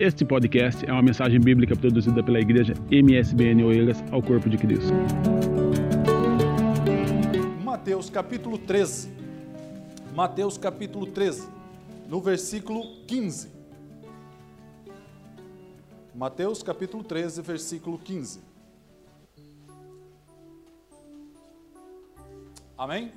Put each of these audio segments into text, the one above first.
Este podcast é uma mensagem bíblica produzida pela igreja MSBN Oeiras ao Corpo de Cristo. Mateus capítulo 13. Mateus capítulo 13, no versículo 15. Mateus capítulo 13, versículo 15. Amém?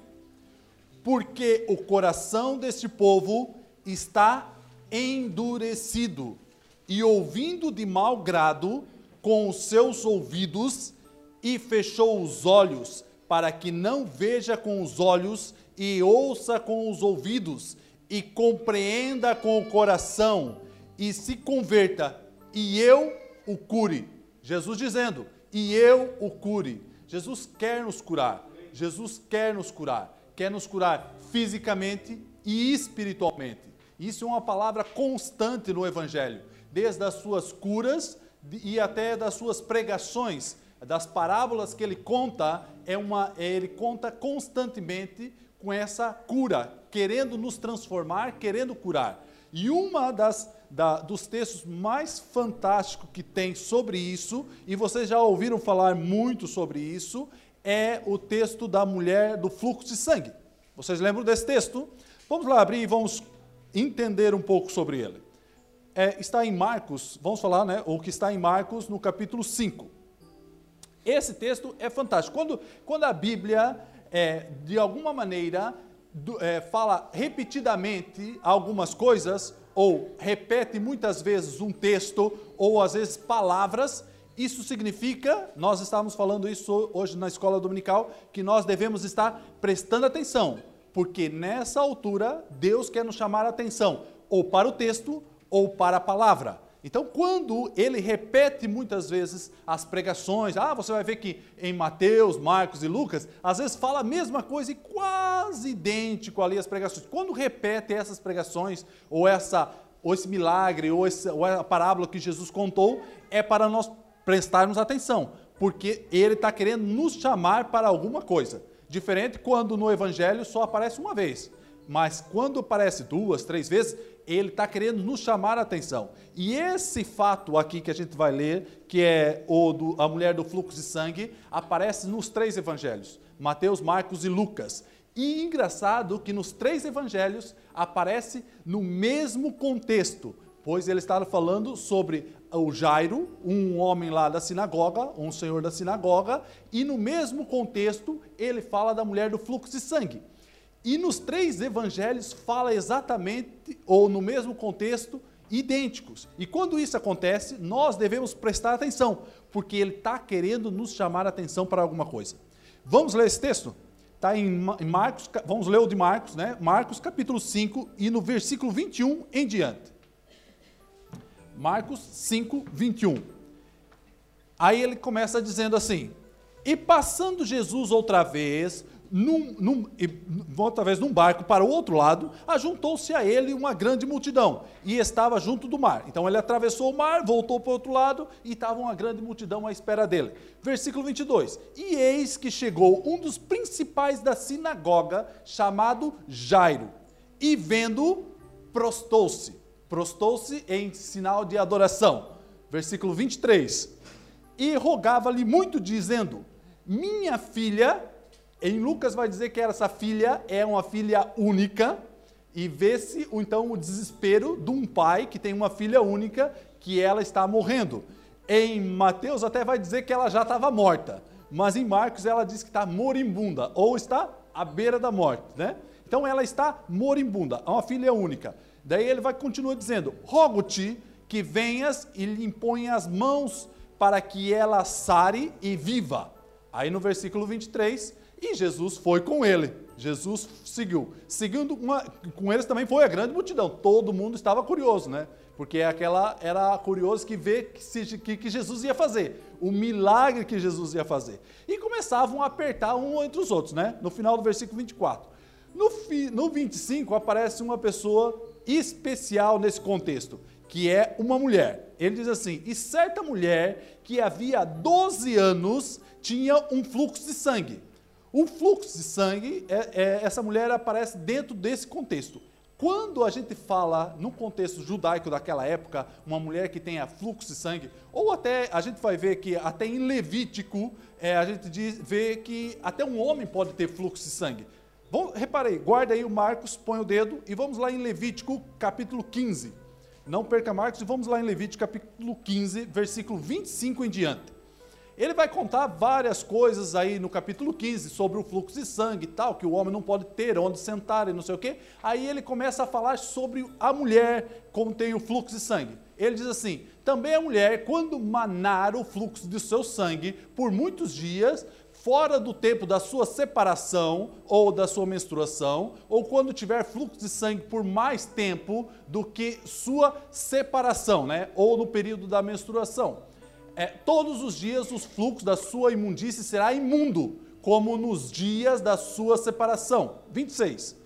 Porque o coração deste povo está endurecido e ouvindo de mau grado com os seus ouvidos, e fechou os olhos, para que não veja com os olhos, e ouça com os ouvidos, e compreenda com o coração, e se converta, e eu o cure. Jesus dizendo, e eu o cure. Jesus quer nos curar. Jesus quer nos curar. Quer nos curar fisicamente e espiritualmente. Isso é uma palavra constante no Evangelho desde as suas curas e até das suas pregações, das parábolas que ele conta, é uma, ele conta constantemente com essa cura, querendo nos transformar, querendo curar. E uma das da, dos textos mais fantásticos que tem sobre isso, e vocês já ouviram falar muito sobre isso, é o texto da mulher do fluxo de sangue. Vocês lembram desse texto? Vamos lá abrir e vamos entender um pouco sobre ele é, está em Marcos, vamos falar, né, o que está em Marcos no capítulo 5. Esse texto é fantástico. Quando, quando a Bíblia, é, de alguma maneira, do, é, fala repetidamente algumas coisas, ou repete muitas vezes um texto, ou às vezes palavras, isso significa, nós estávamos falando isso hoje na escola dominical, que nós devemos estar prestando atenção, porque nessa altura Deus quer nos chamar a atenção, ou para o texto, ou para a palavra. Então, quando ele repete muitas vezes as pregações, ah, você vai ver que em Mateus, Marcos e Lucas, às vezes fala a mesma coisa e quase idêntico ali as pregações. Quando repete essas pregações, ou essa ou esse milagre, ou, esse, ou a parábola que Jesus contou, é para nós prestarmos atenção, porque ele está querendo nos chamar para alguma coisa. Diferente quando no Evangelho só aparece uma vez. Mas quando aparece duas, três vezes, ele está querendo nos chamar a atenção. E esse fato aqui que a gente vai ler, que é o do, a mulher do fluxo de sangue, aparece nos três evangelhos: Mateus, Marcos e Lucas. E engraçado que nos três evangelhos aparece no mesmo contexto, pois ele estava falando sobre o Jairo, um homem lá da sinagoga, um senhor da sinagoga, e no mesmo contexto ele fala da mulher do fluxo de sangue. E nos três evangelhos fala exatamente, ou no mesmo contexto, idênticos. E quando isso acontece, nós devemos prestar atenção, porque ele está querendo nos chamar a atenção para alguma coisa. Vamos ler esse texto? Está em Marcos, vamos ler o de Marcos, né? Marcos capítulo 5 e no versículo 21 em diante. Marcos 5, 21. Aí ele começa dizendo assim: E passando Jesus outra vez num, num, outra vez num barco para o outro lado, ajuntou-se a ele uma grande multidão e estava junto do mar. Então ele atravessou o mar, voltou para o outro lado e estava uma grande multidão à espera dele. Versículo 22. E eis que chegou um dos principais da sinagoga, chamado Jairo, e vendo, prostou-se. Prostou-se em sinal de adoração. Versículo 23. E rogava-lhe muito, dizendo: Minha filha em Lucas vai dizer que essa filha é uma filha única e vê-se então o desespero de um pai que tem uma filha única que ela está morrendo. Em Mateus até vai dizer que ela já estava morta, mas em Marcos ela diz que está moribunda ou está à beira da morte, né? Então ela está moribunda, é uma filha única. Daí ele vai continuar dizendo: Rogo-te que venhas e lhe imponha as mãos para que ela sare e viva. Aí no versículo 23, e Jesus foi com ele. Jesus seguiu. Seguindo uma, com eles também foi a grande multidão. Todo mundo estava curioso, né? Porque aquela era curioso que ver que, que, que Jesus ia fazer, o milagre que Jesus ia fazer. E começavam a apertar um entre os outros, né? No final do versículo 24. No, fi, no 25 aparece uma pessoa especial nesse contexto, que é uma mulher. Ele diz assim: E certa mulher que havia 12 anos tinha um fluxo de sangue. O fluxo de sangue, é, é, essa mulher aparece dentro desse contexto. quando a gente fala no contexto judaico daquela época, uma mulher que tenha fluxo de sangue, ou até a gente vai ver que até em Levítico é, a gente diz, vê que até um homem pode ter fluxo de sangue. Bom, reparei, guarda aí o Marcos, põe o dedo e vamos lá em Levítico capítulo 15. Não perca Marcos e vamos lá em Levítico capítulo 15, versículo 25 em diante. Ele vai contar várias coisas aí no capítulo 15 sobre o fluxo de sangue e tal, que o homem não pode ter onde sentar e não sei o quê. Aí ele começa a falar sobre a mulher como tem o fluxo de sangue. Ele diz assim: também a mulher, quando manar o fluxo de seu sangue por muitos dias, fora do tempo da sua separação ou da sua menstruação, ou quando tiver fluxo de sangue por mais tempo do que sua separação, né? Ou no período da menstruação é, todos os dias os fluxos da sua imundície será imundo, como nos dias da sua separação. 26.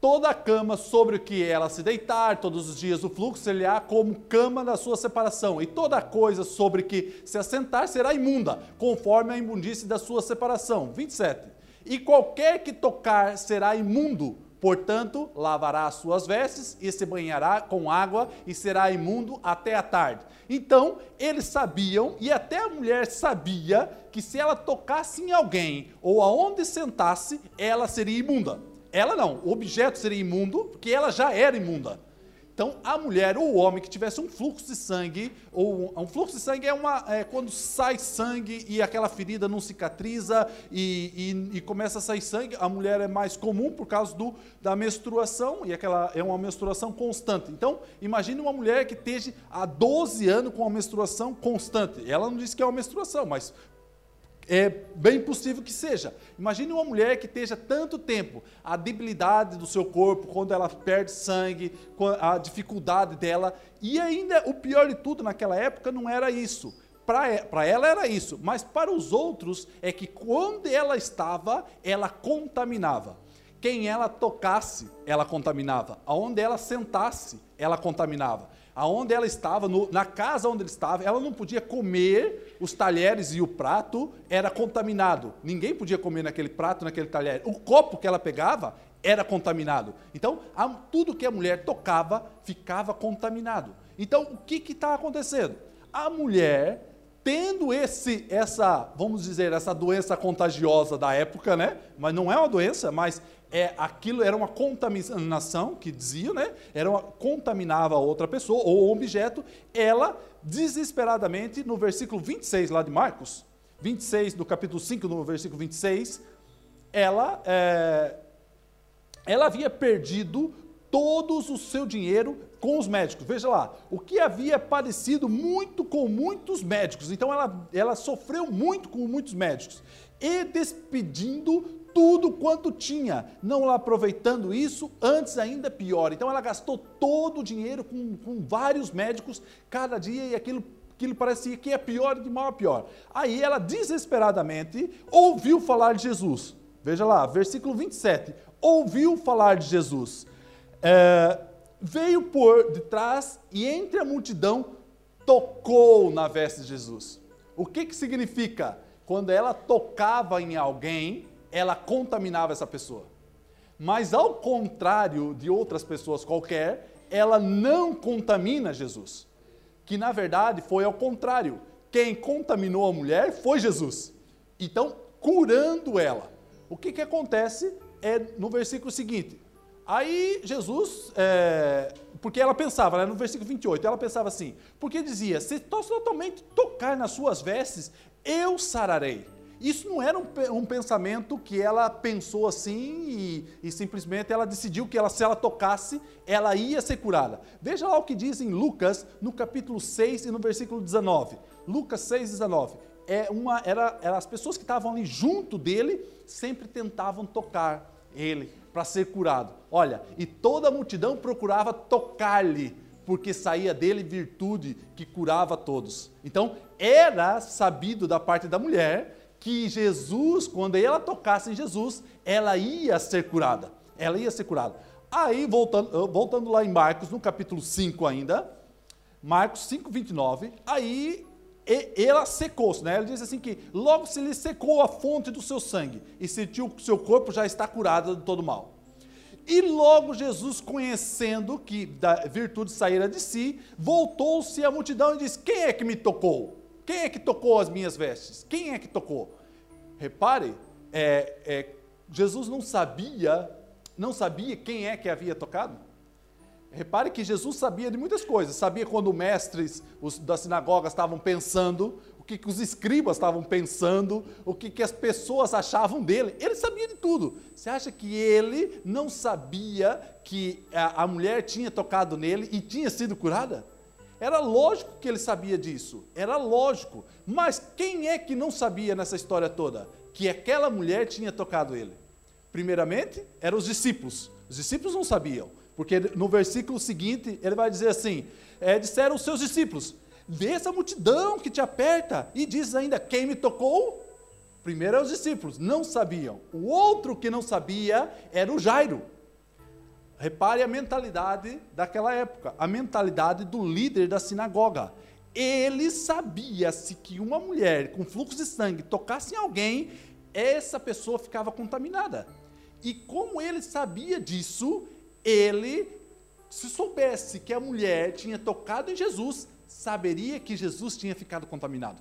Toda cama sobre o que ela se deitar, todos os dias o fluxo será como cama da sua separação, e toda coisa sobre que se assentar será imunda, conforme a imundície da sua separação. 27. E qualquer que tocar será imundo, Portanto, lavará as suas vestes e se banhará com água e será imundo até a tarde. Então, eles sabiam, e até a mulher sabia, que se ela tocasse em alguém ou aonde sentasse, ela seria imunda. Ela não, o objeto seria imundo, porque ela já era imunda. Então, a mulher ou o homem que tivesse um fluxo de sangue, ou um fluxo de sangue é, uma, é quando sai sangue e aquela ferida não cicatriza e, e, e, começa a sair sangue, a mulher é mais comum por causa do, da menstruação, e aquela é uma menstruação constante. Então, imagine uma mulher que esteja há 12 anos com uma menstruação constante. Ela não diz que é uma menstruação, mas é bem possível que seja. Imagine uma mulher que esteja tanto tempo, a debilidade do seu corpo, quando ela perde sangue, a dificuldade dela, e ainda o pior de tudo naquela época não era isso. Para ela era isso, mas para os outros é que quando ela estava, ela contaminava. Quem ela tocasse, ela contaminava. Aonde ela sentasse, ela contaminava aonde ela estava, no, na casa onde ela estava, ela não podia comer os talheres e o prato era contaminado. Ninguém podia comer naquele prato, naquele talher. O copo que ela pegava era contaminado. Então, a, tudo que a mulher tocava ficava contaminado. Então, o que está acontecendo? A mulher tendo esse, essa, vamos dizer, essa doença contagiosa da época, né? Mas não é uma doença, mas é aquilo era uma contaminação que dizia, né? Era uma, contaminava outra pessoa ou objeto. Ela desesperadamente no versículo 26 lá de Marcos, 26 do capítulo 5 no versículo 26, ela é, ela havia perdido todos o seu dinheiro com os médicos. Veja lá, o que havia parecido muito com muitos médicos. Então ela, ela sofreu muito com muitos médicos. E despedindo tudo quanto tinha, não aproveitando isso, antes ainda pior. Então ela gastou todo o dinheiro com, com vários médicos cada dia e aquilo aquilo parecia que é pior de mal a pior. Aí ela desesperadamente ouviu falar de Jesus. Veja lá, versículo 27. Ouviu falar de Jesus. É, veio por detrás e entre a multidão tocou na veste de Jesus. O que, que significa? Quando ela tocava em alguém, ela contaminava essa pessoa. Mas ao contrário de outras pessoas qualquer, ela não contamina Jesus. Que na verdade foi ao contrário. Quem contaminou a mulher foi Jesus. Então, curando ela. O que, que acontece é no versículo seguinte. Aí Jesus, é, porque ela pensava, né, no versículo 28, ela pensava assim, porque dizia, se totalmente tocar nas suas vestes, eu sararei. Isso não era um, um pensamento que ela pensou assim e, e, simplesmente ela decidiu que ela, se ela tocasse, ela ia ser curada. Veja lá o que diz em Lucas, no capítulo 6 e no versículo 19. Lucas 6, 19. É uma, era, era as pessoas que estavam ali junto dele sempre tentavam tocar ele para ser curado. Olha, e toda a multidão procurava tocar-lhe, porque saía dele virtude que curava todos. Então, era sabido da parte da mulher que Jesus, quando ela tocasse em Jesus, ela ia ser curada. Ela ia ser curada. Aí, voltando, voltando lá em Marcos, no capítulo 5 ainda, Marcos 5, 29, aí ela secou-se, né? Ela diz assim que logo se lhe secou a fonte do seu sangue e sentiu que seu corpo já está curado de todo mal. E logo Jesus, conhecendo que da virtude saíra de si, voltou-se à multidão e disse: Quem é que me tocou? Quem é que tocou as minhas vestes? Quem é que tocou? Repare, é, é, Jesus não sabia, não sabia quem é que havia tocado. Repare que Jesus sabia de muitas coisas. Sabia quando mestres os, da sinagoga estavam pensando, o que, que os escribas estavam pensando, o que, que as pessoas achavam dele. Ele sabia de tudo. Você acha que ele não sabia que a, a mulher tinha tocado nele e tinha sido curada? Era lógico que ele sabia disso, era lógico. Mas quem é que não sabia nessa história toda? Que aquela mulher tinha tocado ele. Primeiramente, eram os discípulos. Os discípulos não sabiam, porque no versículo seguinte ele vai dizer assim: é, disseram os seus discípulos, vê essa multidão que te aperta, e diz ainda: quem me tocou? Primeiro eram os discípulos, não sabiam. O outro que não sabia era o Jairo. Repare a mentalidade daquela época, a mentalidade do líder da sinagoga. Ele sabia se que uma mulher com fluxo de sangue tocasse em alguém, essa pessoa ficava contaminada. E como ele sabia disso, ele, se soubesse que a mulher tinha tocado em Jesus, saberia que Jesus tinha ficado contaminado.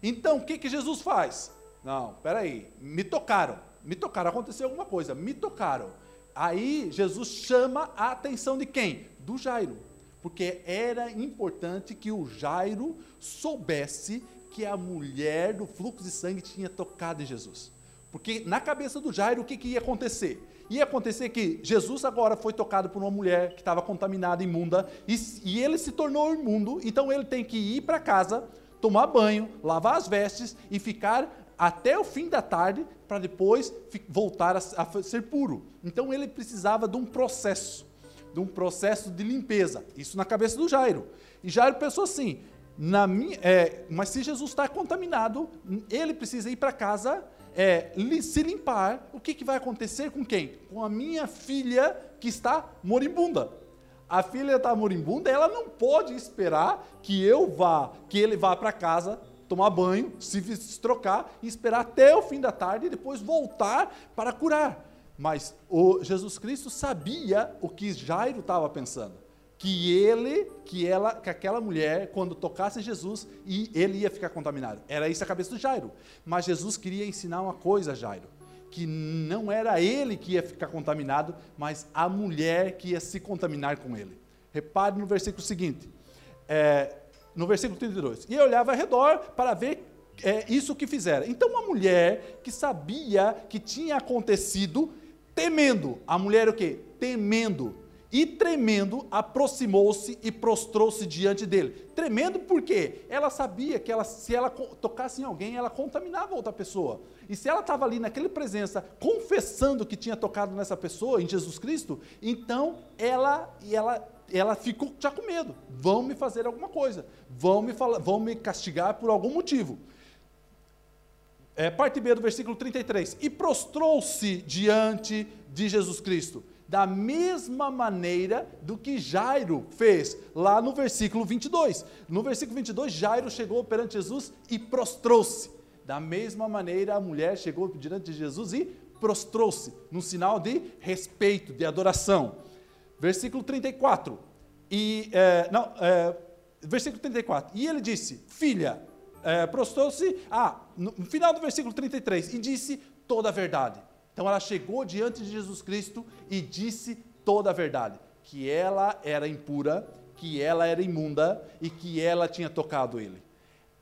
Então, o que, que Jesus faz? Não, peraí, me tocaram, me tocaram, aconteceu alguma coisa, me tocaram. Aí Jesus chama a atenção de quem? Do Jairo. Porque era importante que o Jairo soubesse que a mulher do fluxo de sangue tinha tocado em Jesus. Porque na cabeça do Jairo, o que, que ia acontecer? Ia acontecer que Jesus agora foi tocado por uma mulher que estava contaminada, imunda, e, e ele se tornou imundo, então ele tem que ir para casa, tomar banho, lavar as vestes e ficar até o fim da tarde para depois voltar a, a, ser puro. Então ele precisava de um processo, de um processo de limpeza. Isso na cabeça do Jairo. E Jairo pensou assim: na minha, é, mas se Jesus está contaminado, ele precisa ir para casa é, se limpar. O que, que vai acontecer com quem? Com a minha filha que está moribunda. A filha está moribunda, ela não pode esperar que eu vá, que ele vá para casa tomar banho, se trocar e esperar até o fim da tarde e depois voltar para curar. Mas o Jesus Cristo sabia o que Jairo estava pensando, que ele, que ela, que aquela mulher quando tocasse Jesus e ele ia ficar contaminado. Era isso a cabeça do Jairo. Mas Jesus queria ensinar uma coisa a Jairo, que não era ele que ia ficar contaminado, mas a mulher que ia se contaminar com ele. Repare no versículo seguinte. É, no versículo 32. E olhava ao redor para ver é, isso que fizeram. Então, uma mulher que sabia que tinha acontecido, temendo, a mulher o quê? Temendo. E tremendo, aproximou-se e prostrou-se diante dele. Tremendo porque ela sabia que ela, se ela tocasse em alguém, ela contaminava outra pessoa. E se ela estava ali naquela presença, confessando que tinha tocado nessa pessoa, em Jesus Cristo, então ela, ela ela ficou já com medo. Vão me fazer alguma coisa. Vão me, falar, vão me castigar por algum motivo. É, parte B do versículo 33. E prostrou-se diante de Jesus Cristo. Da mesma maneira do que Jairo fez lá no versículo 22. No versículo 22, Jairo chegou perante Jesus e prostrou-se. Da mesma maneira, a mulher chegou diante de Jesus e prostrou-se, num sinal de respeito, de adoração. Versículo 34. E, é, não, é, versículo 34. E ele disse: Filha, é, prostrou-se. Ah, no final do versículo 33. E disse toda a verdade. Então ela chegou diante de Jesus Cristo e disse toda a verdade: que ela era impura, que ela era imunda e que ela tinha tocado ele.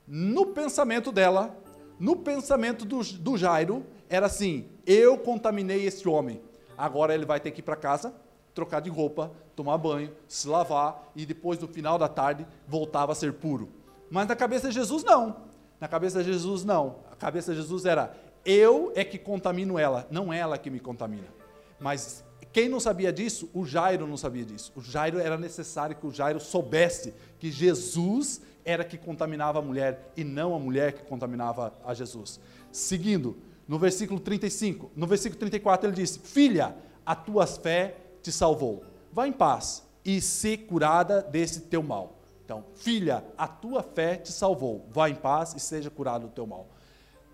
No pensamento dela, no pensamento do, do Jairo, era assim: eu contaminei esse homem, agora ele vai ter que ir para casa trocar de roupa, tomar banho, se lavar e depois, no final da tarde, voltava a ser puro. Mas na cabeça de Jesus, não. Na cabeça de Jesus, não. A cabeça de Jesus era: eu é que contamino ela, não ela que me contamina. Mas quem não sabia disso? O Jairo não sabia disso. O Jairo era necessário que o Jairo soubesse que Jesus era que contaminava a mulher e não a mulher que contaminava a Jesus. Seguindo, no versículo 35, no versículo 34 ele disse: Filha, a tua fé te salvou. Vá em paz e se curada desse teu mal. Então, filha, a tua fé te salvou. Vá em paz e seja curado do teu mal.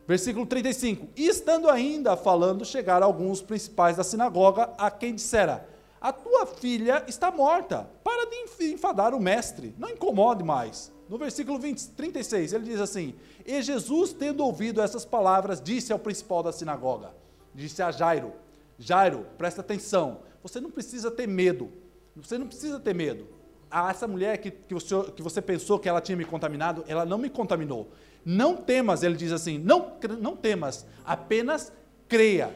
Versículo 35. E estando ainda falando, chegaram alguns principais da sinagoga a quem dissera: A tua filha está morta. Para de enfadar o mestre, não incomode mais. No versículo 20, 36, ele diz assim: E Jesus, tendo ouvido essas palavras, disse ao principal da sinagoga: Disse a Jairo: Jairo, presta atenção, você não precisa ter medo. Você não precisa ter medo. Ah, essa mulher que, que, você, que você pensou que ela tinha me contaminado, ela não me contaminou. Não temas, ele diz assim, não, não temas, apenas creia.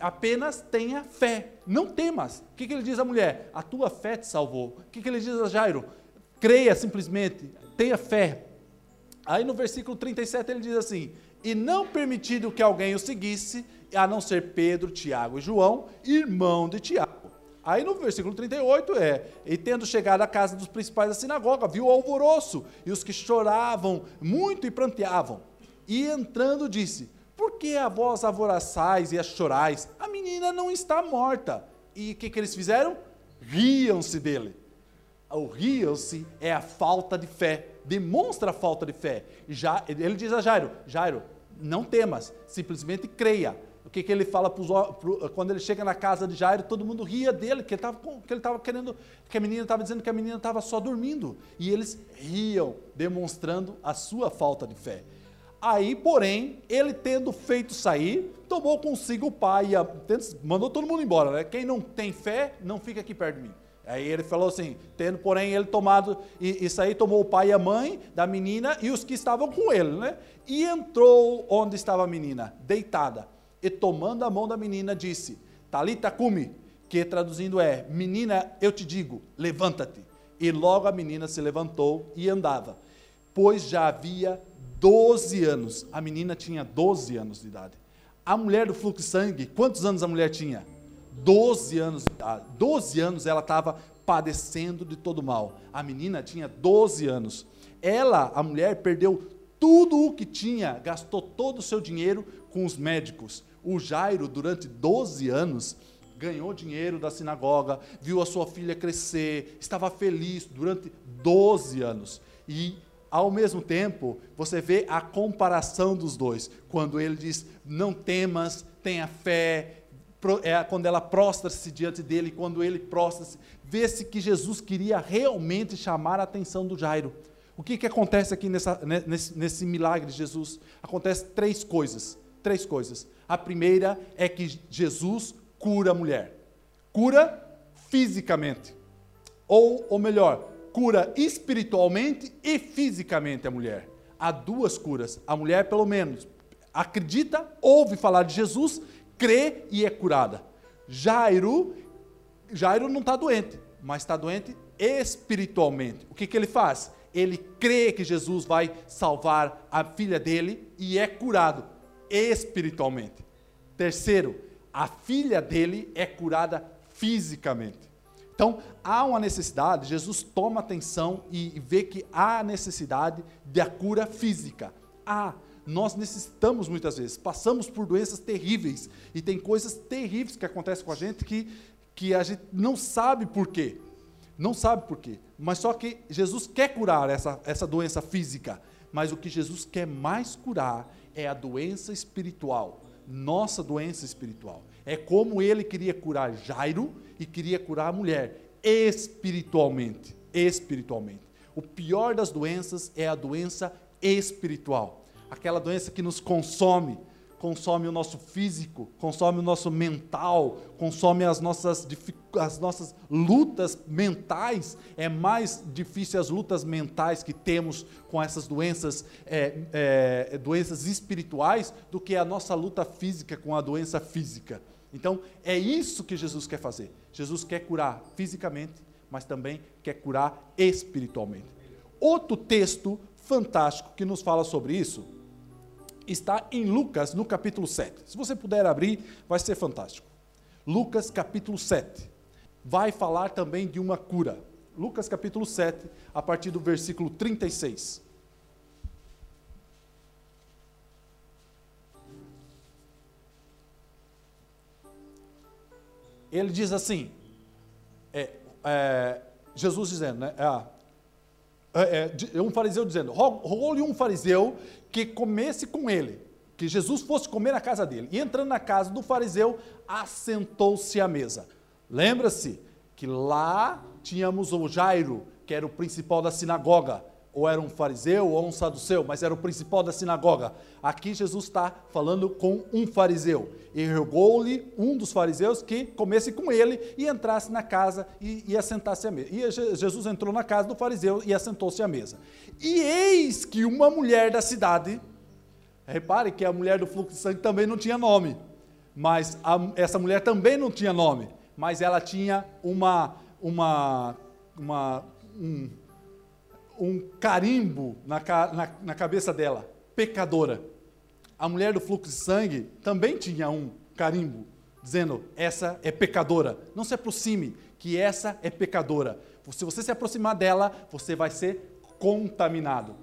Apenas tenha fé, não temas. O que, que ele diz à mulher? A tua fé te salvou. O que, que ele diz a Jairo? Creia simplesmente, tenha fé. Aí no versículo 37 ele diz assim: E não permitido que alguém o seguisse, a não ser Pedro, Tiago e João, irmão de Tiago. Aí no versículo 38 é: E tendo chegado à casa dos principais da sinagoga, viu o alvoroço e os que choravam muito e pranteavam. E entrando disse: Por que a vós alvoroçais e a chorais? A menina não está morta. E o que, que eles fizeram? Riam-se dele. O riam-se é a falta de fé, demonstra a falta de fé. Já, ele diz a Jairo: Jairo, não temas, simplesmente creia o que, que ele fala pros, pro, quando ele chega na casa de Jairo, todo mundo ria dele, que ele estava querendo, que a menina estava dizendo que a menina estava só dormindo. E eles riam, demonstrando a sua falta de fé. Aí, porém, ele tendo feito sair, tomou consigo o pai, e mandou todo mundo embora, né? Quem não tem fé, não fica aqui perto de mim. Aí ele falou assim, tendo, porém, ele tomado, e, isso aí tomou o pai e a mãe da menina e os que estavam com ele, né? E entrou onde estava a menina, deitada e tomando a mão da menina disse: Talita cumi, que traduzindo é: Menina, eu te digo, levanta-te. E logo a menina se levantou e andava, pois já havia 12 anos. A menina tinha 12 anos de idade. A mulher do fluxo de sangue, quantos anos a mulher tinha? 12 anos de idade. 12 anos ela estava padecendo de todo mal. A menina tinha 12 anos. Ela, a mulher, perdeu tudo o que tinha, gastou todo o seu dinheiro com os médicos. O Jairo, durante 12 anos, ganhou dinheiro da sinagoga, viu a sua filha crescer, estava feliz durante 12 anos. E, ao mesmo tempo, você vê a comparação dos dois. Quando ele diz: Não temas, tenha fé. É quando ela prostra-se diante dele, quando ele prostra-se, vê-se que Jesus queria realmente chamar a atenção do Jairo. O que, que acontece aqui nessa, nesse, nesse milagre de Jesus? Acontece três coisas. Três coisas. A primeira é que Jesus cura a mulher. Cura fisicamente. Ou, ou melhor, cura espiritualmente e fisicamente a mulher. Há duas curas. A mulher, pelo menos, acredita, ouve falar de Jesus, crê e é curada. Jairo, Jairo não está doente, mas está doente espiritualmente. O que, que ele faz? Ele crê que Jesus vai salvar a filha dele e é curado espiritualmente. Terceiro, a filha dele é curada fisicamente. Então, há uma necessidade, Jesus toma atenção e vê que há necessidade da cura física. Há, nós necessitamos muitas vezes, passamos por doenças terríveis e tem coisas terríveis que acontecem com a gente que, que a gente não sabe por quê. Não sabe por quê. Mas só que Jesus quer curar essa, essa doença física. Mas o que Jesus quer mais curar é a doença espiritual, nossa doença espiritual. É como ele queria curar Jairo e queria curar a mulher espiritualmente, espiritualmente. O pior das doenças é a doença espiritual, aquela doença que nos consome, consome o nosso físico, consome o nosso mental, consome as nossas, as nossas lutas mentais. É mais difícil as lutas mentais que temos com essas doenças, é, é, doenças espirituais do que a nossa luta física com a doença física. Então, é isso que Jesus quer fazer. Jesus quer curar fisicamente, mas também quer curar espiritualmente. Outro texto fantástico que nos fala sobre isso está em Lucas, no capítulo 7. Se você puder abrir, vai ser fantástico. Lucas, capítulo 7. Vai falar também de uma cura. Lucas, capítulo 7, a partir do versículo 36. Ele diz assim: é, é, Jesus dizendo, né? Ah, um fariseu dizendo: rogou-lhe um fariseu que comesse com ele. que Jesus fosse comer na casa dele. E entrando na casa do fariseu, assentou-se à mesa. Lembra-se que lá tínhamos o Jairo, que era o principal da sinagoga, ou era um fariseu ou um saduceu, mas era o principal da sinagoga. Aqui Jesus está falando com um fariseu. E rogou-lhe um dos fariseus que comesse com ele e entrasse na casa e, e assentasse à mesa. E Jesus entrou na casa do fariseu e assentou-se à mesa. E eis que uma mulher da cidade, repare que a mulher do fluxo de sangue também não tinha nome, mas a, essa mulher também não tinha nome, mas ela tinha uma, uma, uma um, um carimbo na, na, na cabeça dela, pecadora. A mulher do fluxo de sangue também tinha um carimbo, dizendo: essa é pecadora. Não se aproxime, que essa é pecadora. Se você se aproximar dela, você vai ser contaminado.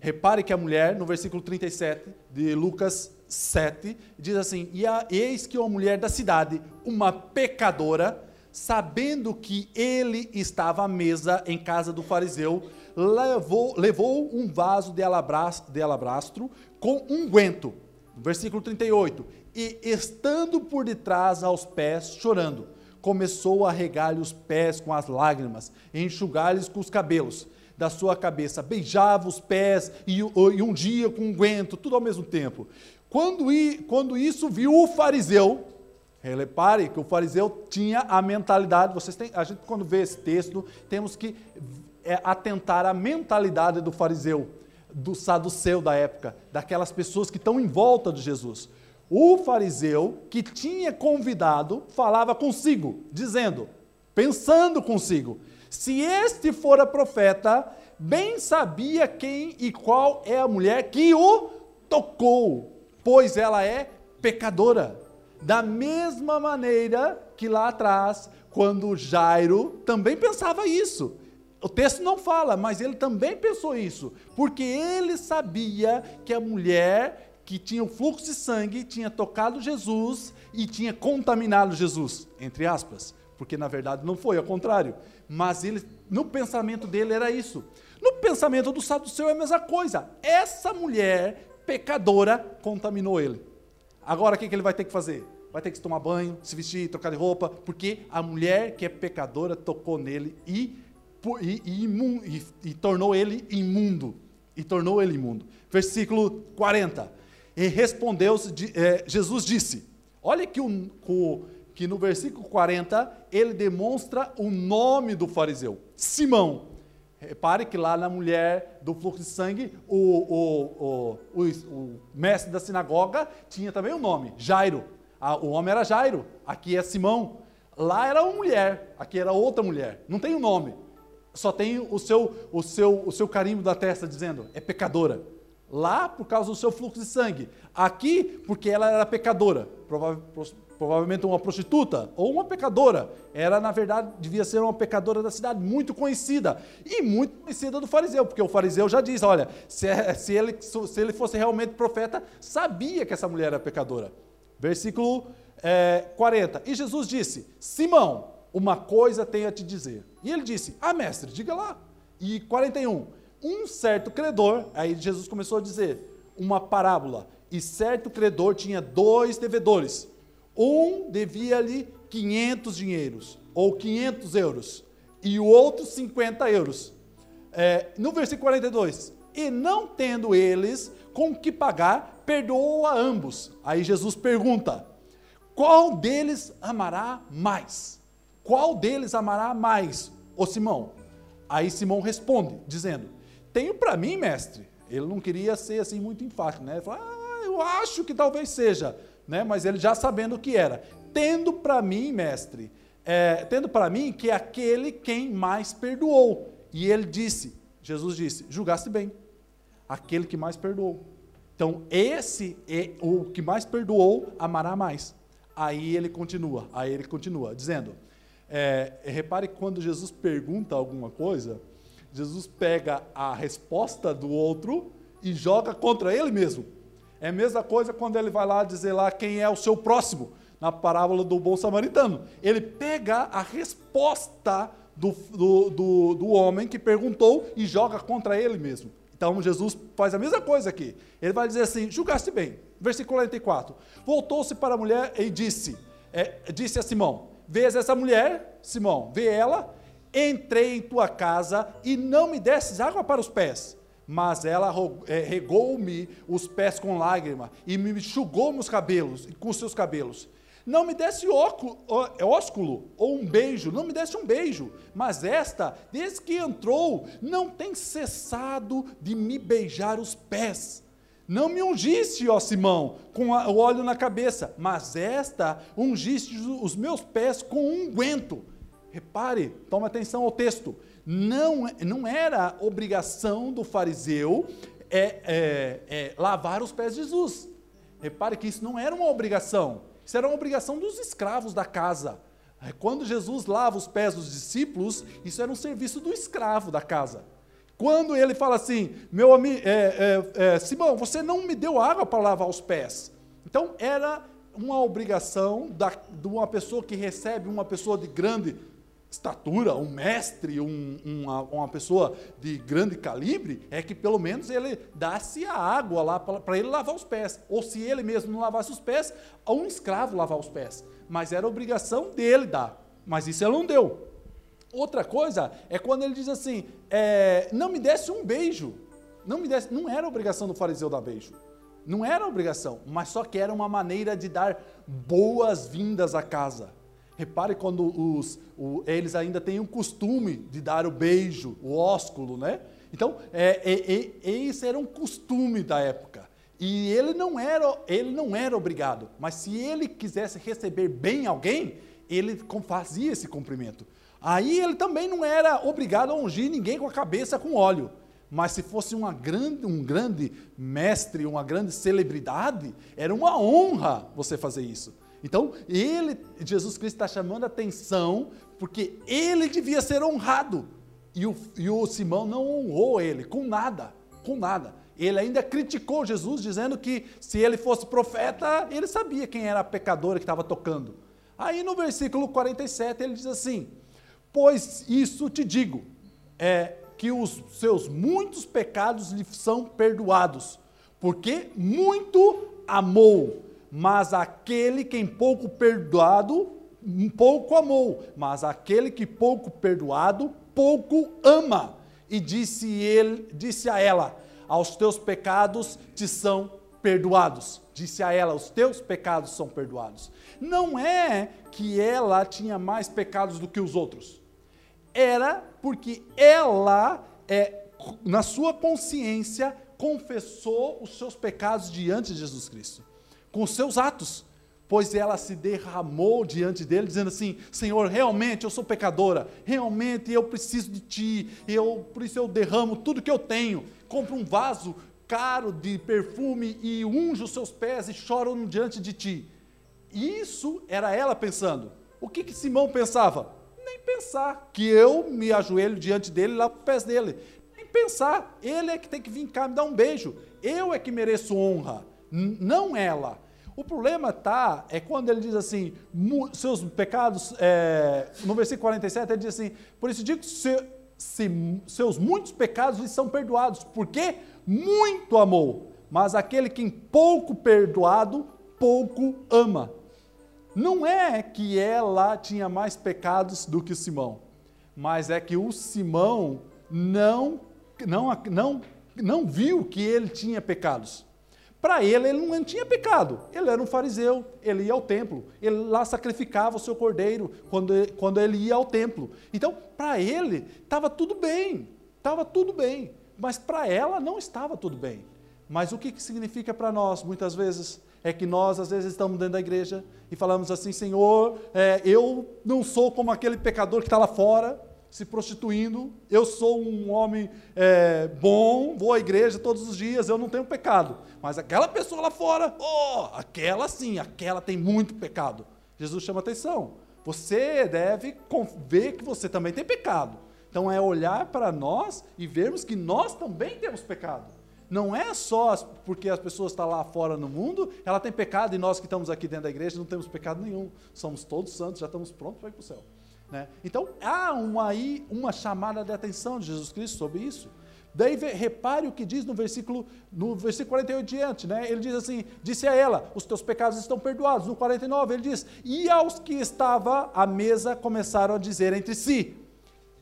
Repare que a mulher, no versículo 37 de Lucas 7, diz assim: E a, eis que uma mulher da cidade, uma pecadora, sabendo que ele estava à mesa em casa do fariseu, levou, levou um vaso de alabastro, de alabastro com unguento. Versículo 38. E estando por detrás aos pés, chorando, começou a regar-lhe os pés com as lágrimas, enxugar-lhes com os cabelos da sua cabeça, beijava os pés e, e um dia com unguento, tudo ao mesmo tempo. Quando, quando isso viu o fariseu, repare que o fariseu tinha a mentalidade, vocês têm, a gente quando vê esse texto, temos que é, atentar à mentalidade do fariseu, do saduceu da época, daquelas pessoas que estão em volta de Jesus. O fariseu que tinha convidado falava consigo, dizendo, pensando consigo: se este fora profeta, bem sabia quem e qual é a mulher que o tocou, pois ela é pecadora. Da mesma maneira que lá atrás, quando Jairo também pensava isso. O texto não fala, mas ele também pensou isso, porque ele sabia que a mulher que tinha o fluxo de sangue tinha tocado Jesus e tinha contaminado Jesus, entre aspas, porque na verdade não foi, ao contrário. Mas ele, no pensamento dele era isso. No pensamento do saduceu é a mesma coisa. Essa mulher pecadora contaminou ele. Agora o que ele vai ter que fazer? Vai ter que tomar banho, se vestir, trocar de roupa, porque a mulher que é pecadora tocou nele e e, e, e, e tornou ele imundo. E tornou ele imundo. Versículo 40. E respondeu, é, Jesus disse: Olha que, o, que no versículo 40 ele demonstra o nome do fariseu: Simão. Repare que lá na mulher do fluxo de sangue, o, o, o, o mestre da sinagoga tinha também o um nome: Jairo. o homem era Jairo, aqui é Simão. Lá era uma mulher, aqui era outra mulher. Não tem o um nome só tem o seu, o, seu, o seu carimbo da testa dizendo é pecadora. Lá, por causa do seu fluxo de sangue. Aqui, porque ela era pecadora. Provavelmente uma prostituta ou uma pecadora. Era, na verdade, devia ser uma pecadora da cidade, muito conhecida. E muito conhecida do fariseu, porque o fariseu já diz: olha, se, é, se, ele, se ele fosse realmente profeta, sabia que essa mulher era pecadora. Versículo é, 40. E Jesus disse: Simão, uma coisa tenho a te dizer. E ele disse: Ah, mestre, diga lá. E 41. Um certo credor, aí Jesus começou a dizer uma parábola. E certo credor tinha dois devedores. Um devia-lhe 500 dinheiros, ou 500 euros, e o outro 50 euros. É, no versículo 42. E não tendo eles com que pagar, perdoou a ambos. Aí Jesus pergunta: qual deles amará mais? Qual deles amará mais? O Simão. Aí Simão responde, dizendo: Tenho para mim, mestre. Ele não queria ser assim muito enfático, né? Ele falou, ah, eu acho que talvez seja, né? Mas ele já sabendo o que era. Tendo para mim, mestre, é, tendo para mim que é aquele quem mais perdoou. E ele disse, Jesus disse, julgaste bem, aquele que mais perdoou. Então, esse é o que mais perdoou, amará mais. Aí ele continua, aí ele continua, dizendo: é, repare que quando Jesus pergunta alguma coisa, Jesus pega a resposta do outro e joga contra ele mesmo. É a mesma coisa quando ele vai lá dizer lá quem é o seu próximo, na parábola do bom samaritano. Ele pega a resposta do, do, do, do homem que perguntou e joga contra ele mesmo. Então Jesus faz a mesma coisa aqui. Ele vai dizer assim: julgaste bem. Versículo 44. Voltou-se para a mulher e disse: é, disse a Simão: Vês essa mulher, Simão, vê ela, entrei em tua casa e não me desses água para os pés. Mas ela é, regou-me os pés com lágrima e me enxugou os cabelos, com seus cabelos. Não me desse óculo, ósculo ou um beijo, não me desse um beijo. Mas esta, desde que entrou, não tem cessado de me beijar os pés. Não me ungiste, ó Simão, com o óleo na cabeça, mas esta ungiste os meus pés com unguento. Repare, tome atenção ao texto. Não, não era obrigação do fariseu é, é, é, lavar os pés de Jesus. Repare que isso não era uma obrigação. Isso era uma obrigação dos escravos da casa. É, quando Jesus lava os pés dos discípulos, isso era um serviço do escravo da casa. Quando ele fala assim, meu amigo, é, é, Simão, você não me deu água para lavar os pés. Então era uma obrigação da, de uma pessoa que recebe uma pessoa de grande estatura, um mestre, um, uma, uma, pessoa de grande calibre, é que pelo menos ele desse a água lá para ele lavar os pés. Ou se ele mesmo não lavasse os pés, a um escravo lavar os pés. Mas era obrigação dele dar. Mas isso ele não deu. Outra coisa é quando ele diz assim: é, não me desse um beijo. Não me desse, não era obrigação do fariseu dar beijo. Não era obrigação, mas só que era uma maneira de dar boas-vindas à casa. Repare quando os, o, eles ainda têm o costume de dar o beijo, o ósculo, né? Então, é, é, é, esse era um costume da época. E ele não, era, ele não era obrigado, mas se ele quisesse receber bem alguém, ele fazia esse cumprimento. Aí ele também não era obrigado a ungir ninguém com a cabeça com óleo. Mas se fosse uma grande, um grande mestre, uma grande celebridade, era uma honra você fazer isso. Então, ele, Jesus Cristo está chamando a atenção, porque ele devia ser honrado. E o, e o Simão não honrou ele com nada, com nada. Ele ainda criticou Jesus, dizendo que se ele fosse profeta, ele sabia quem era a pecadora que estava tocando. Aí no versículo 47 ele diz assim: Pois isso te digo, é que os seus muitos pecados lhe são perdoados, porque muito amou mas aquele que em pouco perdoado, pouco amou, mas aquele que pouco perdoado, pouco ama. E disse ele, disse a ela: aos teus pecados te são perdoados. Disse a ela: os teus pecados são perdoados. Não é que ela tinha mais pecados do que os outros. Era porque ela, é, na sua consciência, confessou os seus pecados diante de Jesus Cristo com seus atos, pois ela se derramou diante dele, dizendo assim: Senhor, realmente eu sou pecadora, realmente eu preciso de ti, eu, por isso eu derramo tudo que eu tenho, compro um vaso caro de perfume e unjo os seus pés e choro diante de ti. Isso era ela pensando. O que, que Simão pensava? Nem pensar que eu me ajoelho diante dele lá para os pés dele. Nem pensar, ele é que tem que vir cá me dar um beijo. Eu é que mereço honra não ela. O problema tá é quando ele diz assim, seus pecados, é, no versículo 47 ele diz assim, por isso digo que se, se, seus muitos pecados lhe são perdoados, porque muito amou, mas aquele que em pouco perdoado, pouco ama. Não é que ela tinha mais pecados do que Simão, mas é que o Simão não, não, não, não viu que ele tinha pecados. Para ele, ele não tinha pecado. Ele era um fariseu, ele ia ao templo, ele lá sacrificava o seu cordeiro quando, quando ele ia ao templo. Então, para ele, estava tudo bem, estava tudo bem. Mas para ela, não estava tudo bem. Mas o que, que significa para nós, muitas vezes? É que nós, às vezes, estamos dentro da igreja e falamos assim: Senhor, é, eu não sou como aquele pecador que está lá fora, se prostituindo, eu sou um homem é, bom, vou à igreja todos os dias, eu não tenho pecado. Mas aquela pessoa lá fora, oh, aquela sim, aquela tem muito pecado. Jesus chama atenção. Você deve ver que você também tem pecado. Então é olhar para nós e vermos que nós também temos pecado. Não é só porque as pessoas estão lá fora no mundo, ela tem pecado e nós que estamos aqui dentro da igreja não temos pecado nenhum. Somos todos santos, já estamos prontos para ir para o céu. Né? Então, há uma, aí uma chamada de atenção de Jesus Cristo sobre isso. Daí repare o que diz no versículo, no versículo 48 diante, né? Ele diz assim: disse a ela, os teus pecados estão perdoados. No 49, ele diz: E aos que estava à mesa começaram a dizer entre si: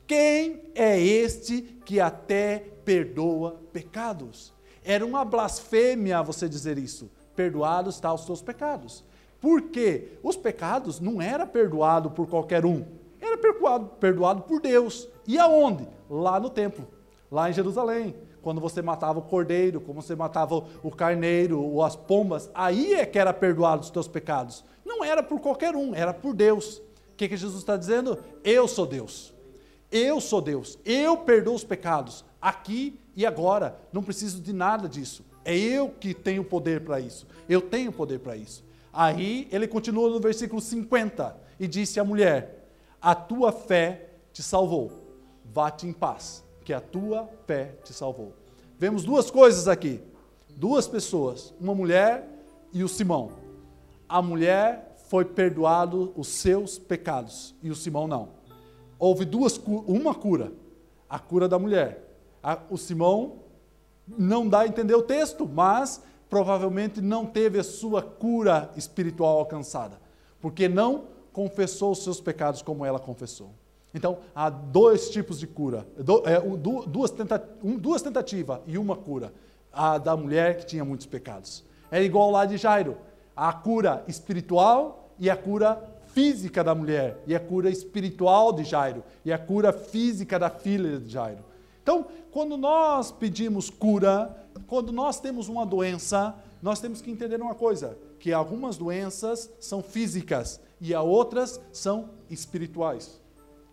Quem é este que até perdoa pecados? Era uma blasfêmia você dizer isso. Perdoados estão os teus pecados. Por quê? Os pecados não era perdoado por qualquer um. Era perdoado, perdoado por Deus. E aonde? Lá no templo lá em Jerusalém, quando você matava o cordeiro, quando você matava o carneiro ou as pombas, aí é que era perdoado os teus pecados. Não era por qualquer um, era por Deus. O que, que Jesus está dizendo? Eu sou Deus. Eu sou Deus. Eu perdoo os pecados aqui e agora. Não preciso de nada disso. É eu que tenho poder para isso. Eu tenho poder para isso. Aí ele continua no versículo 50 e disse à mulher: A tua fé te salvou. Vá-te em paz que a tua fé te salvou. Vemos duas coisas aqui. Duas pessoas, uma mulher e o Simão. A mulher foi perdoado os seus pecados e o Simão não. Houve duas uma cura, a cura da mulher. o Simão não dá a entender o texto, mas provavelmente não teve a sua cura espiritual alcançada, porque não confessou os seus pecados como ela confessou. Então, há dois tipos de cura, é, duas, tenta, duas tentativas e uma cura. A da mulher que tinha muitos pecados. É igual lá de Jairo. A cura espiritual e a cura física da mulher, e a cura espiritual de Jairo, e a cura física da filha de Jairo. Então, quando nós pedimos cura, quando nós temos uma doença, nós temos que entender uma coisa: que algumas doenças são físicas e a outras são espirituais.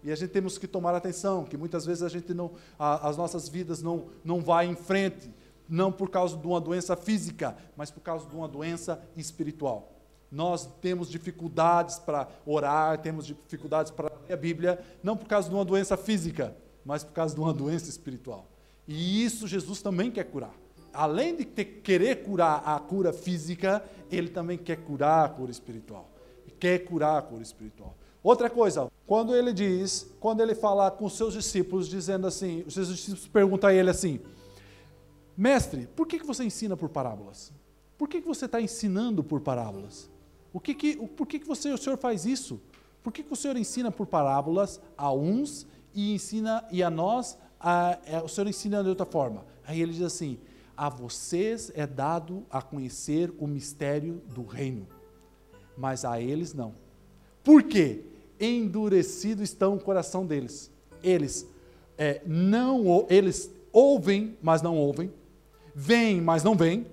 E a gente temos que tomar atenção, que muitas vezes a gente não, a, as nossas vidas não, não vai em frente, não por causa de uma doença física, mas por causa de uma doença espiritual. Nós temos dificuldades para orar, temos dificuldades para ler a Bíblia, não por causa de uma doença física, mas por causa de uma doença espiritual. E isso Jesus também quer curar. Além de ter, querer curar a cura física, ele também quer curar a cura espiritual. Quer curar a cura espiritual. Outra coisa, quando ele diz, quando ele fala com seus discípulos, dizendo assim, os seus discípulos perguntam a ele assim: Mestre, por que, que você ensina por parábolas? Por que, que você está ensinando por parábolas? O que que, por que, que você, o senhor faz isso? Por que, que o senhor ensina por parábolas a uns e ensina e a nós a, a, é, o senhor ensina de outra forma? Aí ele diz assim: a vocês é dado a conhecer o mistério do reino, mas a eles não. Por quê? endurecido estão o coração deles. Eles é, não, eles ouvem, mas não ouvem, veem, mas não veem,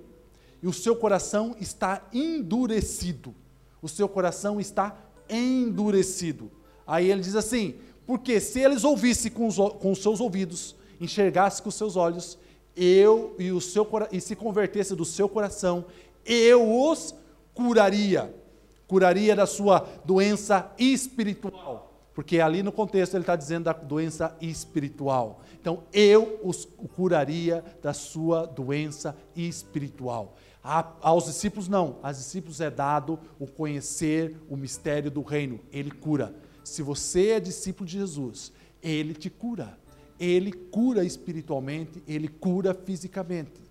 e o seu coração está endurecido. O seu coração está endurecido. Aí ele diz assim: porque se eles ouvissem com os, com seus ouvidos, enxergassem com os seus olhos, eu e o seu e se convertesse do seu coração, eu os curaria curaria da sua doença espiritual. Porque ali no contexto ele está dizendo da doença espiritual. Então, eu os curaria da sua doença espiritual. A, aos discípulos, não. Aos discípulos é dado o conhecer o mistério do reino. Ele cura. Se você é discípulo de Jesus, ele te cura. Ele cura espiritualmente, ele cura fisicamente.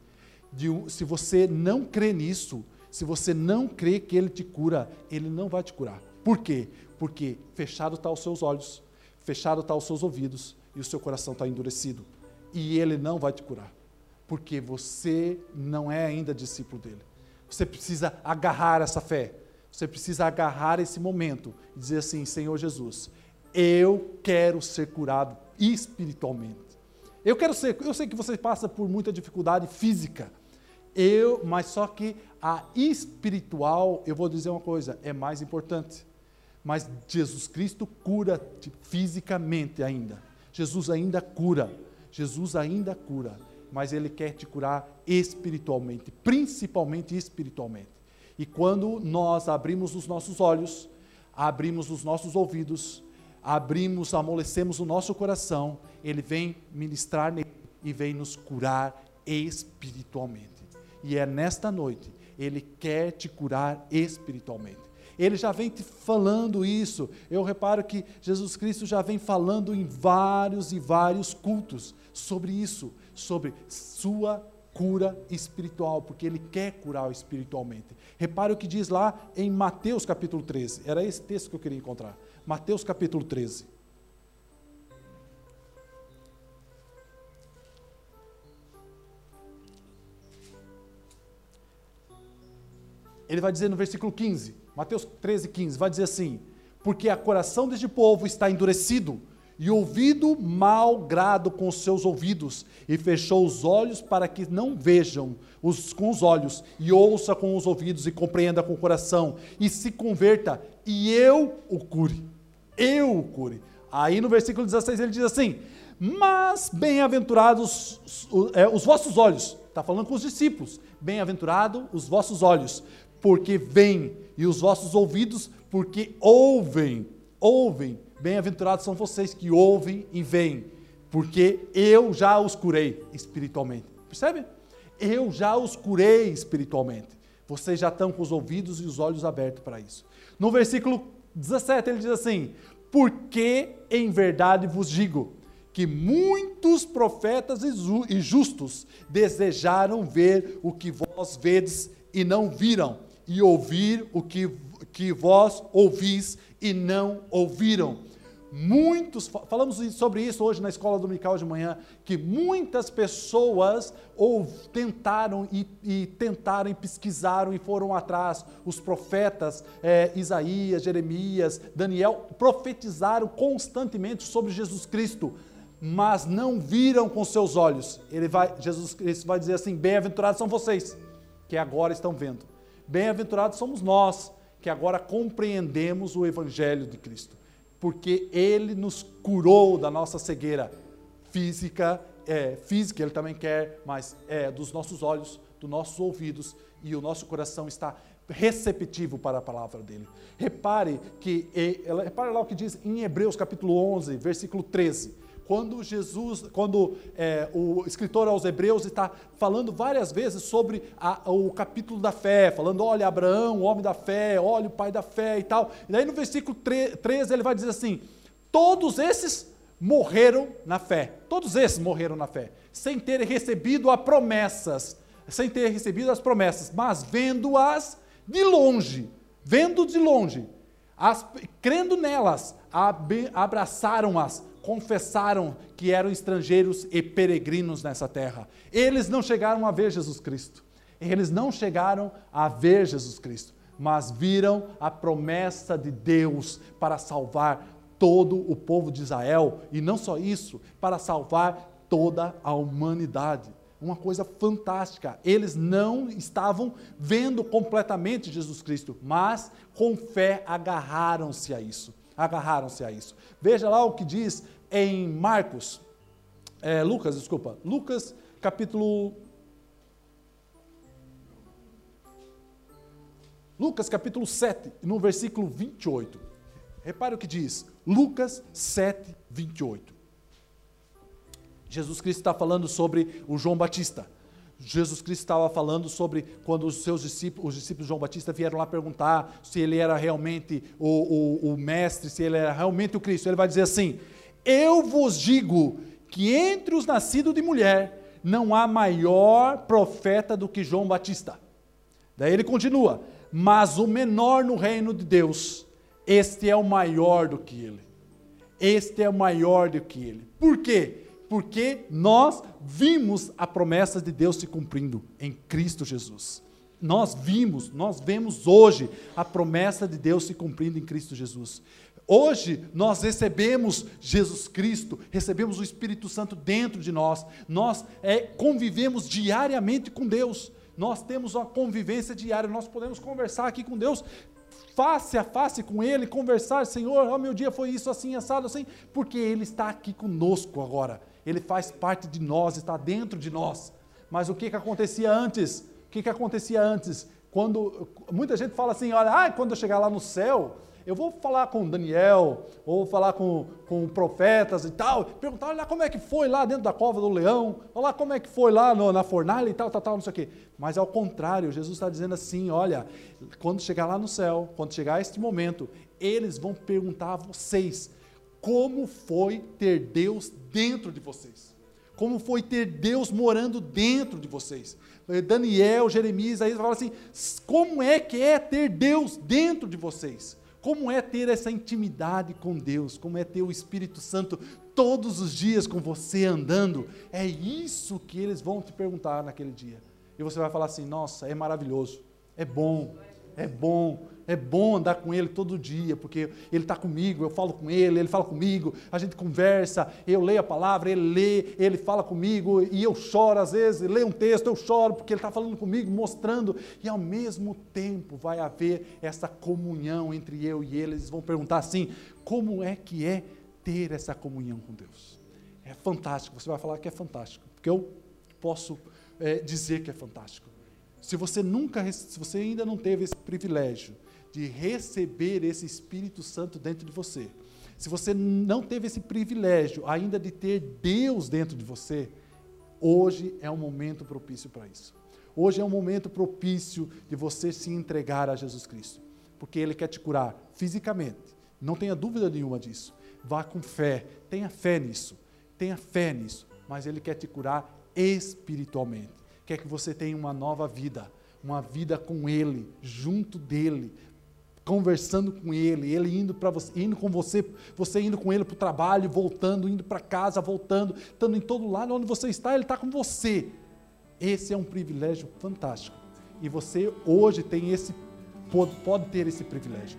De, se você não crê nisso, se você não crê que Ele te cura, Ele não vai te curar. Por quê? Porque fechado estão tá os seus olhos, fechado estão tá os seus ouvidos e o seu coração está endurecido. E Ele não vai te curar. Porque você não é ainda discípulo dele. Você precisa agarrar essa fé. Você precisa agarrar esse momento e dizer assim: Senhor Jesus, eu quero ser curado espiritualmente. Eu quero ser, eu sei que você passa por muita dificuldade física. Eu, mas só que a espiritual, eu vou dizer uma coisa, é mais importante. Mas Jesus Cristo cura fisicamente ainda. Jesus ainda cura. Jesus ainda cura. Mas Ele quer te curar espiritualmente, principalmente espiritualmente. E quando nós abrimos os nossos olhos, abrimos os nossos ouvidos, abrimos, amolecemos o nosso coração, Ele vem ministrar nele e vem nos curar espiritualmente. E é nesta noite ele quer te curar espiritualmente. Ele já vem te falando isso. Eu reparo que Jesus Cristo já vem falando em vários e vários cultos sobre isso, sobre sua cura espiritual, porque ele quer curar espiritualmente. Repare o que diz lá em Mateus capítulo 13. Era esse texto que eu queria encontrar. Mateus capítulo 13. Ele vai dizer no versículo 15, Mateus 13, 15, vai dizer assim: Porque a coração deste povo está endurecido, e ouvido mal grado com os seus ouvidos, e fechou os olhos para que não vejam os, com os olhos, e ouça com os ouvidos, e compreenda com o coração, e se converta, e eu o cure. Eu o cure. Aí no versículo 16 ele diz assim: Mas bem-aventurados os, é, os vossos olhos, está falando com os discípulos, bem-aventurado os vossos olhos, porque veem, e os vossos ouvidos, porque ouvem. Ouvem. Bem-aventurados são vocês que ouvem e veem, porque eu já os curei espiritualmente. Percebe? Eu já os curei espiritualmente. Vocês já estão com os ouvidos e os olhos abertos para isso. No versículo 17 ele diz assim: Porque em verdade vos digo que muitos profetas e justos desejaram ver o que vós vedes e não viram, e ouvir o que, que vós ouvis e não ouviram. Muitos, falamos sobre isso hoje na escola dominical de manhã, que muitas pessoas ou tentaram e, e tentaram e pesquisaram e foram atrás. Os profetas é, Isaías, Jeremias, Daniel profetizaram constantemente sobre Jesus Cristo, mas não viram com seus olhos. Ele vai, Jesus Cristo vai dizer assim: bem-aventurados são vocês que agora estão vendo. Bem-aventurados somos nós, que agora compreendemos o Evangelho de Cristo, porque Ele nos curou da nossa cegueira física, é, física Ele também quer, mas é, dos nossos olhos, dos nossos ouvidos, e o nosso coração está receptivo para a palavra dele. Repare que, repare lá o que diz em Hebreus capítulo 11, versículo 13 quando Jesus, quando é, o escritor aos Hebreus está falando várias vezes sobre a, o capítulo da fé, falando, olha, Abraão, o homem da fé, olha, o pai da fé e tal. E daí no versículo 13 ele vai dizer assim: todos esses morreram na fé, todos esses morreram na fé, sem terem recebido as promessas, sem terem recebido as promessas, mas vendo-as de longe, vendo de longe, as, crendo nelas, abraçaram-as confessaram que eram estrangeiros e peregrinos nessa terra. Eles não chegaram a ver Jesus Cristo. Eles não chegaram a ver Jesus Cristo, mas viram a promessa de Deus para salvar todo o povo de Israel e não só isso, para salvar toda a humanidade. Uma coisa fantástica. Eles não estavam vendo completamente Jesus Cristo, mas com fé agarraram-se a isso agarraram-se a isso. Veja lá o que diz em Marcos, é, Lucas, desculpa, Lucas capítulo. Lucas capítulo 7, no versículo 28. Repare o que diz, Lucas 7, 28. Jesus Cristo está falando sobre o João Batista. Jesus Cristo estava falando sobre quando os seus discípulos, os discípulos de João Batista vieram lá perguntar se ele era realmente o, o, o mestre, se ele era realmente o Cristo. Ele vai dizer assim: Eu vos digo que entre os nascidos de mulher não há maior profeta do que João Batista. Daí ele continua: Mas o menor no reino de Deus, este é o maior do que ele. Este é o maior do que ele. Por quê? Porque nós vimos a promessa de Deus se cumprindo em Cristo Jesus. Nós vimos, nós vemos hoje a promessa de Deus se cumprindo em Cristo Jesus. Hoje nós recebemos Jesus Cristo, recebemos o Espírito Santo dentro de nós, nós é, convivemos diariamente com Deus, nós temos uma convivência diária, nós podemos conversar aqui com Deus face a face com Ele, conversar, Senhor, oh, meu dia foi isso, assim, assado, assim, porque Ele está aqui conosco agora ele faz parte de nós, está dentro de nós. Mas o que, que acontecia antes? O que, que acontecia antes? Quando muita gente fala assim, olha, ah, quando eu chegar lá no céu, eu vou falar com Daniel, ou falar com, com profetas e tal, perguntar, olha como é que foi lá dentro da cova do leão, olha lá como é que foi lá no, na fornalha e tal, tal, tal, não sei o quê. Mas ao contrário, Jesus está dizendo assim: olha, quando chegar lá no céu, quando chegar este momento, eles vão perguntar a vocês como foi ter Deus dentro de vocês. Como foi ter Deus morando dentro de vocês. Daniel, Jeremias, aí fala assim: como é que é ter Deus dentro de vocês? Como é ter essa intimidade com Deus? Como é ter o Espírito Santo todos os dias com você andando? É isso que eles vão te perguntar naquele dia. E você vai falar assim: nossa, é maravilhoso, é bom, é bom, é bom andar com Ele todo dia, porque Ele está comigo, eu falo com Ele, Ele fala comigo, a gente conversa, eu leio a palavra, Ele lê, Ele fala comigo, e eu choro às vezes, leio um texto, eu choro, porque Ele está falando comigo, mostrando, e ao mesmo tempo vai haver essa comunhão entre eu e Ele. Eles vão perguntar assim: como é que é ter essa comunhão com Deus? É fantástico, você vai falar que é fantástico, porque eu posso é, dizer que é fantástico. Se você nunca, se você ainda não teve esse privilégio de receber esse Espírito Santo dentro de você, se você não teve esse privilégio ainda de ter Deus dentro de você, hoje é um momento propício para isso. Hoje é um momento propício de você se entregar a Jesus Cristo, porque Ele quer te curar fisicamente, não tenha dúvida nenhuma disso. Vá com fé, tenha fé nisso, tenha fé nisso, mas Ele quer te curar espiritualmente, quer que você tenha uma nova vida, uma vida com Ele, junto dEle, conversando com ele, ele indo para você, indo com você, você indo com ele para o trabalho, voltando, indo para casa, voltando, estando em todo lado onde você está, ele está com você. Esse é um privilégio fantástico. E você hoje tem esse pode, pode ter esse privilégio.